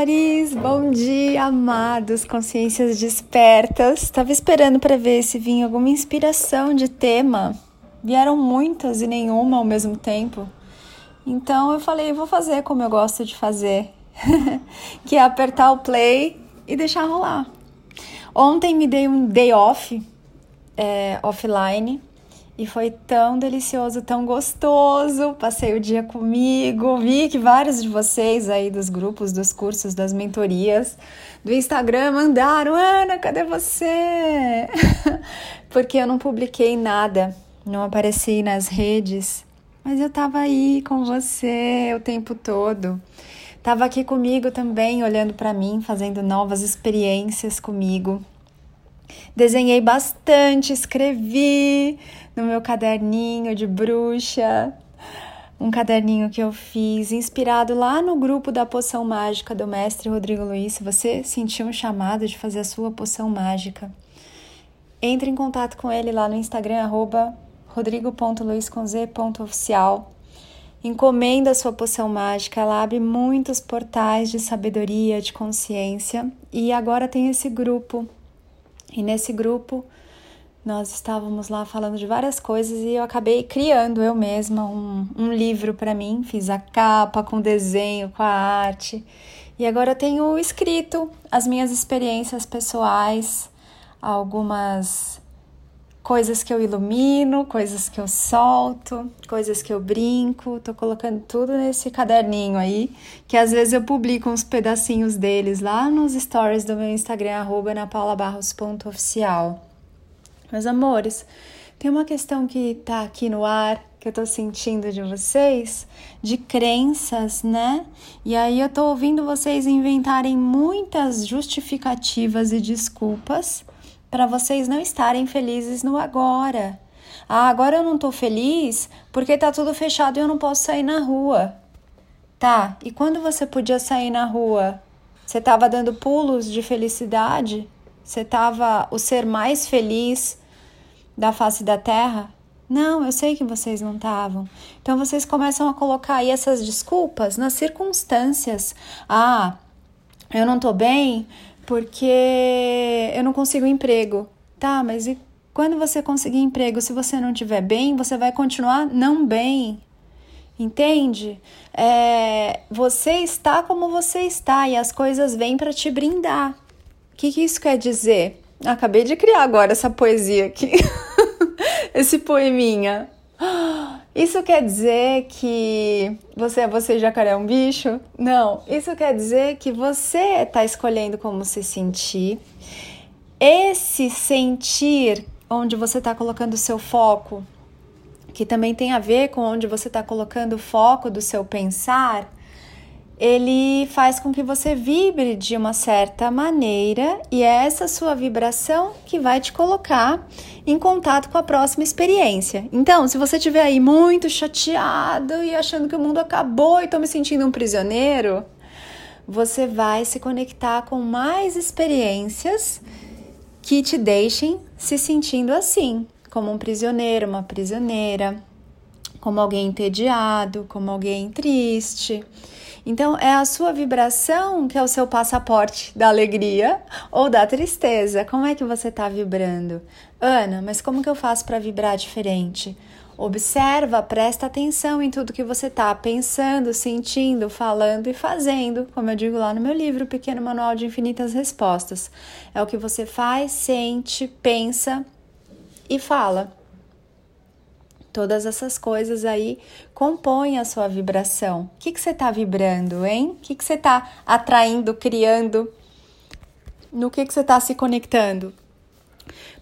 amores! Bom dia, amados, consciências despertas. Estava esperando para ver se vinha alguma inspiração de tema. Vieram muitas e nenhuma ao mesmo tempo. Então eu falei, vou fazer como eu gosto de fazer, que é apertar o play e deixar rolar. Ontem me dei um day off, é, offline, e foi tão delicioso, tão gostoso. Passei o dia comigo. Vi que vários de vocês aí dos grupos, dos cursos, das mentorias do Instagram mandaram: Ana, cadê você? Porque eu não publiquei nada, não apareci nas redes, mas eu tava aí com você o tempo todo. Tava aqui comigo também, olhando para mim, fazendo novas experiências comigo. Desenhei bastante, escrevi no meu caderninho de bruxa, um caderninho que eu fiz inspirado lá no grupo da poção mágica do mestre Rodrigo Luiz. Se você sentiu um chamado de fazer a sua poção mágica, entre em contato com ele lá no Instagram, arroba rodrigo.luiz.oficial. Encomenda a sua poção mágica, ela abre muitos portais de sabedoria, de consciência. E agora tem esse grupo. E nesse grupo nós estávamos lá falando de várias coisas e eu acabei criando eu mesma um, um livro para mim. Fiz a capa com desenho, com a arte. E agora eu tenho escrito as minhas experiências pessoais, algumas coisas que eu ilumino, coisas que eu solto, coisas que eu brinco. Tô colocando tudo nesse caderninho aí, que às vezes eu publico uns pedacinhos deles lá nos stories do meu Instagram, arroba napaulabarros.oficial. Meus amores, tem uma questão que tá aqui no ar que eu tô sentindo de vocês, de crenças, né? E aí eu tô ouvindo vocês inventarem muitas justificativas e desculpas para vocês não estarem felizes no agora. Ah, agora eu não tô feliz porque tá tudo fechado e eu não posso sair na rua. Tá, e quando você podia sair na rua? Você tava dando pulos de felicidade? Você tava o ser mais feliz da face da terra? Não, eu sei que vocês não estavam. Então vocês começam a colocar aí essas desculpas nas circunstâncias. Ah, eu não tô bem porque eu não consigo emprego. Tá, mas e quando você conseguir emprego, se você não estiver bem, você vai continuar não bem. Entende? É, você está como você está e as coisas vêm para te brindar. O que, que isso quer dizer? Acabei de criar agora essa poesia aqui. esse poeminha. Isso quer dizer que você é você jacaré é um bicho? Não, isso quer dizer que você está escolhendo como se sentir. Esse sentir onde você está colocando o seu foco, que também tem a ver com onde você está colocando o foco do seu pensar, ele faz com que você vibre de uma certa maneira e é essa sua vibração que vai te colocar em contato com a próxima experiência. Então, se você estiver aí muito chateado e achando que o mundo acabou e estou me sentindo um prisioneiro, você vai se conectar com mais experiências que te deixem se sentindo assim, como um prisioneiro, uma prisioneira, como alguém entediado, como alguém triste. Então, é a sua vibração que é o seu passaporte da alegria ou da tristeza. Como é que você está vibrando? Ana, mas como que eu faço para vibrar diferente? Observa, presta atenção em tudo que você está pensando, sentindo, falando e fazendo, como eu digo lá no meu livro, Pequeno Manual de Infinitas Respostas. É o que você faz, sente, pensa e fala. Todas essas coisas aí compõem a sua vibração. O que, que você está vibrando, hein? O que, que você está atraindo, criando? No que, que você está se conectando?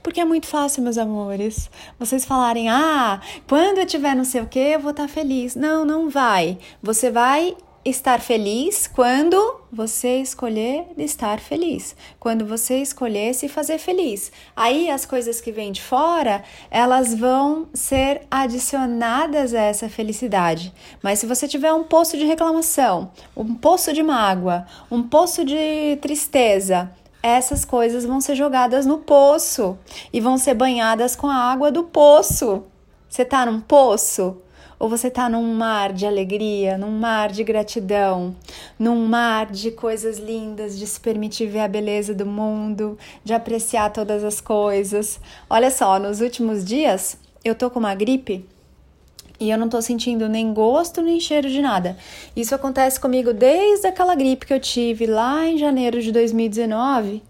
Porque é muito fácil, meus amores, vocês falarem: ah, quando eu tiver não sei o que, eu vou estar tá feliz. Não, não vai. Você vai estar feliz quando você escolher estar feliz, quando você escolher se fazer feliz. Aí as coisas que vêm de fora, elas vão ser adicionadas a essa felicidade. Mas se você tiver um poço de reclamação, um poço de mágoa, um poço de tristeza, essas coisas vão ser jogadas no poço e vão ser banhadas com a água do poço. Você tá num poço? Ou você está num mar de alegria, num mar de gratidão, num mar de coisas lindas, de se permitir ver a beleza do mundo, de apreciar todas as coisas? Olha só, nos últimos dias eu tô com uma gripe e eu não tô sentindo nem gosto nem cheiro de nada. Isso acontece comigo desde aquela gripe que eu tive lá em janeiro de 2019,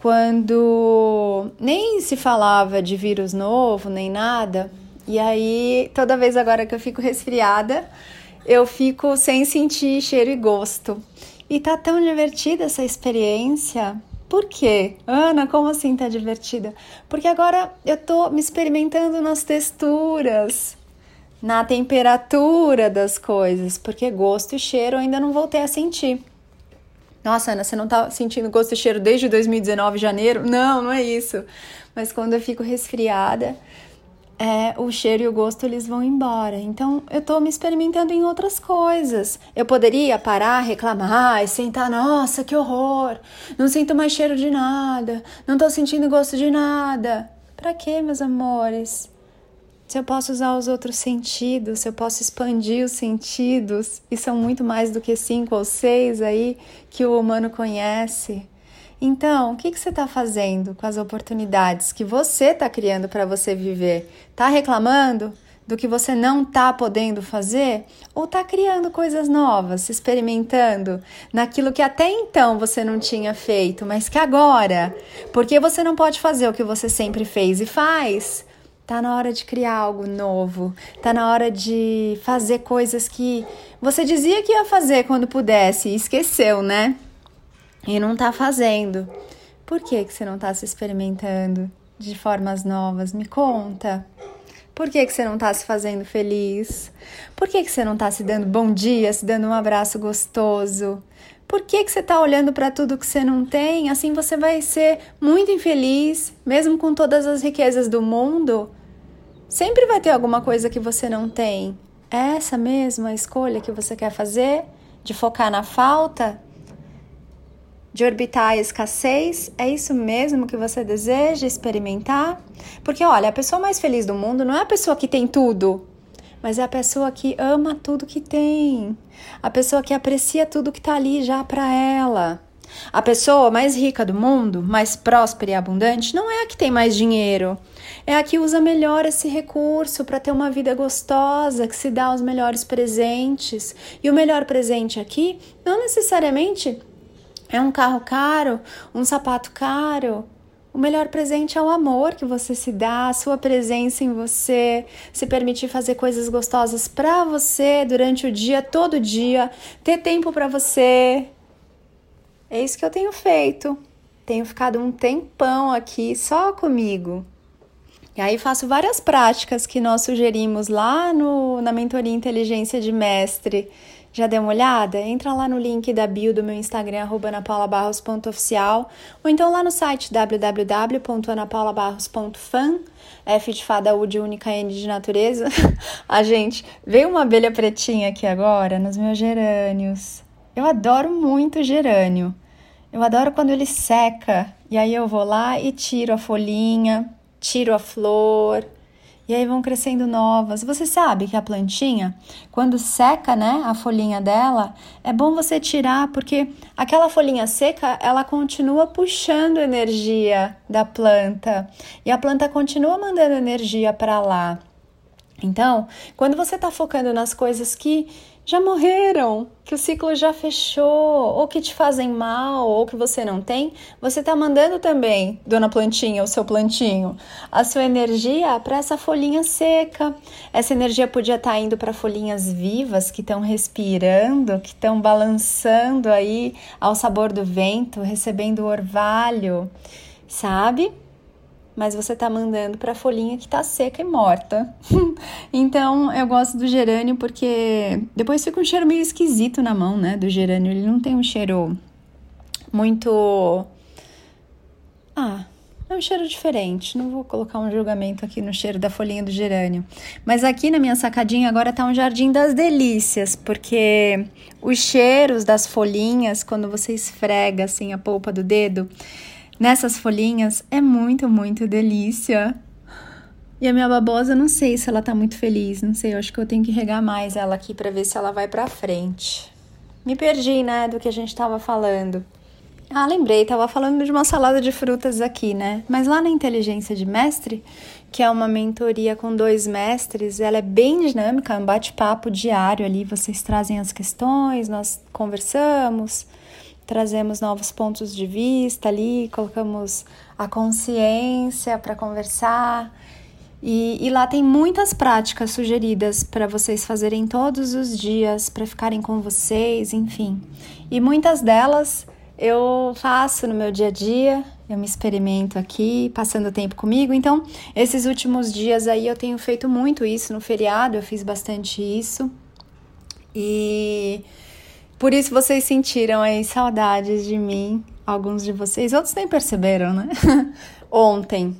quando nem se falava de vírus novo nem nada. E aí, toda vez agora que eu fico resfriada, eu fico sem sentir cheiro e gosto. E tá tão divertida essa experiência. Por quê? Ana, como assim tá divertida? Porque agora eu tô me experimentando nas texturas, na temperatura das coisas, porque gosto e cheiro eu ainda não voltei a sentir. Nossa, Ana, você não tá sentindo gosto e cheiro desde 2019, janeiro? Não, não é isso. Mas quando eu fico resfriada, é, o cheiro e o gosto eles vão embora. Então eu tô me experimentando em outras coisas. Eu poderia parar, reclamar e sentar, nossa, que horror! Não sinto mais cheiro de nada, não tô sentindo gosto de nada. Pra quê, meus amores? Se eu posso usar os outros sentidos, se eu posso expandir os sentidos, e são muito mais do que cinco ou seis aí que o humano conhece. Então, o que, que você está fazendo com as oportunidades que você está criando para você viver? Está reclamando do que você não está podendo fazer? Ou está criando coisas novas, experimentando naquilo que até então você não tinha feito, mas que agora, porque você não pode fazer o que você sempre fez e faz, Tá na hora de criar algo novo. Tá na hora de fazer coisas que você dizia que ia fazer quando pudesse e esqueceu, né? E não está fazendo. Por que, que você não está se experimentando de formas novas? Me conta. Por que, que você não está se fazendo feliz? Por que, que você não está se dando bom dia, se dando um abraço gostoso? Por que, que você está olhando para tudo que você não tem? Assim você vai ser muito infeliz, mesmo com todas as riquezas do mundo. Sempre vai ter alguma coisa que você não tem. É essa mesma escolha que você quer fazer? De focar na falta? De orbitar a escassez? É isso mesmo que você deseja experimentar? Porque olha, a pessoa mais feliz do mundo não é a pessoa que tem tudo, mas é a pessoa que ama tudo que tem, a pessoa que aprecia tudo que está ali já para ela. A pessoa mais rica do mundo, mais próspera e abundante, não é a que tem mais dinheiro, é a que usa melhor esse recurso para ter uma vida gostosa, que se dá os melhores presentes. E o melhor presente aqui não necessariamente é um carro caro, um sapato caro. O melhor presente é o amor que você se dá, a sua presença em você, se permitir fazer coisas gostosas para você durante o dia, todo dia, ter tempo para você. É isso que eu tenho feito. Tenho ficado um tempão aqui só comigo. E aí faço várias práticas que nós sugerimos lá no, na mentoria Inteligência de Mestre já deu uma olhada? Entra lá no link da bio do meu Instagram, anapaulabarros.oficial, ou então lá no site www.anapaulabarros.fan, F de fada, U de única, N de natureza. A gente, veio uma abelha pretinha aqui agora nos meus gerânios. Eu adoro muito gerânio. Eu adoro quando ele seca. E aí eu vou lá e tiro a folhinha, tiro a flor, e aí vão crescendo novas. Você sabe que a plantinha, quando seca, né, a folhinha dela, é bom você tirar porque aquela folhinha seca, ela continua puxando energia da planta e a planta continua mandando energia para lá. Então, quando você está focando nas coisas que já morreram, que o ciclo já fechou, ou que te fazem mal, ou que você não tem, você está mandando também, dona plantinha, o seu plantinho, a sua energia para essa folhinha seca. Essa energia podia estar tá indo para folhinhas vivas que estão respirando, que estão balançando aí ao sabor do vento, recebendo orvalho, sabe? Mas você está mandando para a folhinha que está seca e morta. então eu gosto do gerânio porque depois fica um cheiro meio esquisito na mão, né? Do gerânio, ele não tem um cheiro muito. Ah, é um cheiro diferente. Não vou colocar um julgamento aqui no cheiro da folhinha do gerânio. Mas aqui na minha sacadinha agora tá um jardim das delícias, porque os cheiros das folhinhas, quando você esfrega assim a polpa do dedo, nessas folhinhas é muito, muito delícia. E a minha babosa, não sei se ela tá muito feliz, não sei, eu acho que eu tenho que regar mais ela aqui para ver se ela vai para frente. Me perdi, né, do que a gente tava falando. Ah, lembrei, tava falando de uma salada de frutas aqui, né? Mas lá na Inteligência de Mestre, que é uma mentoria com dois mestres, ela é bem dinâmica, é um bate-papo diário ali, vocês trazem as questões, nós conversamos, trazemos novos pontos de vista ali, colocamos a consciência para conversar. E, e, lá tem muitas práticas sugeridas para vocês fazerem todos os dias, para ficarem com vocês, enfim. E muitas delas eu faço no meu dia a dia, eu me experimento aqui, passando tempo comigo. Então, esses últimos dias aí eu tenho feito muito isso. No feriado eu fiz bastante isso. E por isso vocês sentiram aí saudades de mim, alguns de vocês, outros nem perceberam, né? Ontem.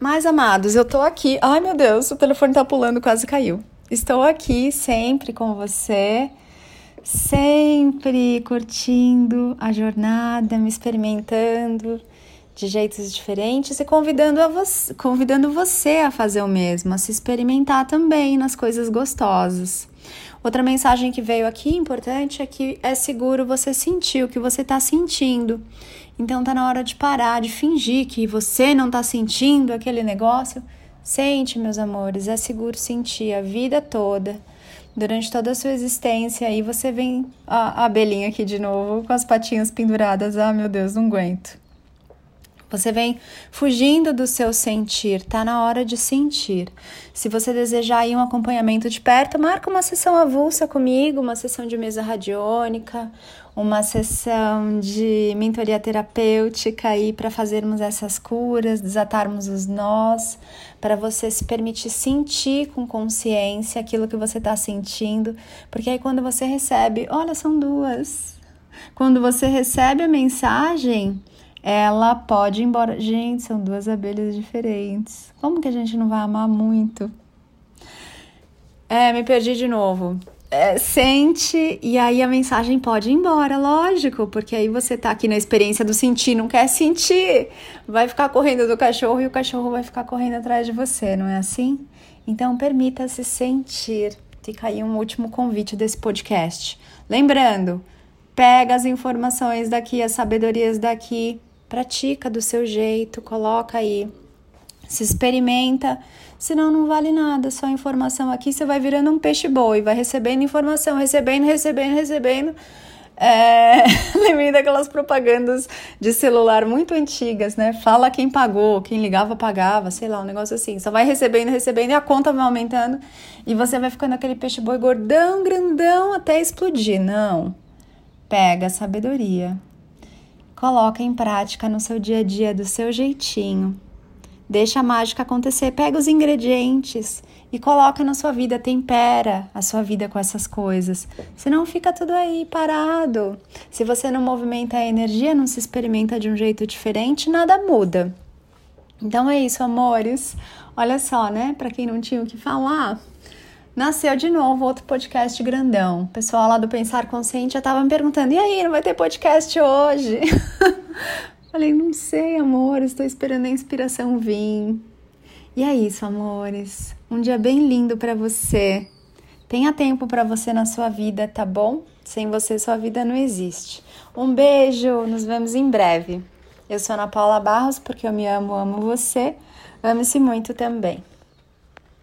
Mas amados, eu tô aqui. Ai meu Deus, o telefone tá pulando, quase caiu. Estou aqui sempre com você sempre curtindo a jornada, me experimentando de jeitos diferentes e convidando, a você, convidando você a fazer o mesmo, a se experimentar também nas coisas gostosas. Outra mensagem que veio aqui importante é que é seguro você sentir o que você está sentindo. Então tá na hora de parar de fingir que você não está sentindo aquele negócio. Sente, meus amores, é seguro sentir a vida toda durante toda a sua existência. Aí você vem a, abelhinha aqui de novo com as patinhas penduradas. Ah, meu Deus, não aguento. Você vem fugindo do seu sentir, tá na hora de sentir. Se você desejar aí um acompanhamento de perto, marca uma sessão avulsa comigo, uma sessão de mesa radiônica, uma sessão de mentoria terapêutica aí para fazermos essas curas, desatarmos os nós, para você se permitir sentir com consciência aquilo que você está sentindo, porque aí quando você recebe, olha, são duas. Quando você recebe a mensagem, ela pode ir embora. Gente, são duas abelhas diferentes. Como que a gente não vai amar muito? É, me perdi de novo. É, sente e aí a mensagem pode ir embora, lógico, porque aí você tá aqui na experiência do sentir, não quer sentir, vai ficar correndo do cachorro e o cachorro vai ficar correndo atrás de você, não é assim? Então permita-se sentir. Fica aí um último convite desse podcast. Lembrando, pega as informações daqui, as sabedorias daqui, pratica do seu jeito, coloca aí, se experimenta, senão não vale nada, só informação aqui, você vai virando um peixe boi, vai recebendo informação, recebendo, recebendo, recebendo. É, lembrei daquelas propagandas de celular muito antigas, né? Fala quem pagou, quem ligava pagava, sei lá, um negócio assim. Só vai recebendo, recebendo e a conta vai aumentando e você vai ficando aquele peixe boi gordão, grandão até explodir. Não. Pega a sabedoria, Coloca em prática no seu dia a dia do seu jeitinho. Deixa a mágica acontecer, pega os ingredientes e coloca na sua vida, tempera a sua vida com essas coisas. Senão fica tudo aí parado. Se você não movimenta a energia, não se experimenta de um jeito diferente, nada muda. Então é isso, amores. Olha só, né? Para quem não tinha o que falar, nasceu de novo outro podcast grandão. O pessoal lá do Pensar Consciente já tava me perguntando: e aí, não vai ter podcast hoje? Falei: não sei, amor, estou esperando a inspiração vir. E é isso, amores. Um dia bem lindo para você. Tenha tempo para você na sua vida, tá bom? Sem você, sua vida não existe. Um beijo, nos vemos em breve. Eu sou Ana Paula Barros, porque eu me amo, amo você. Ame-se muito também.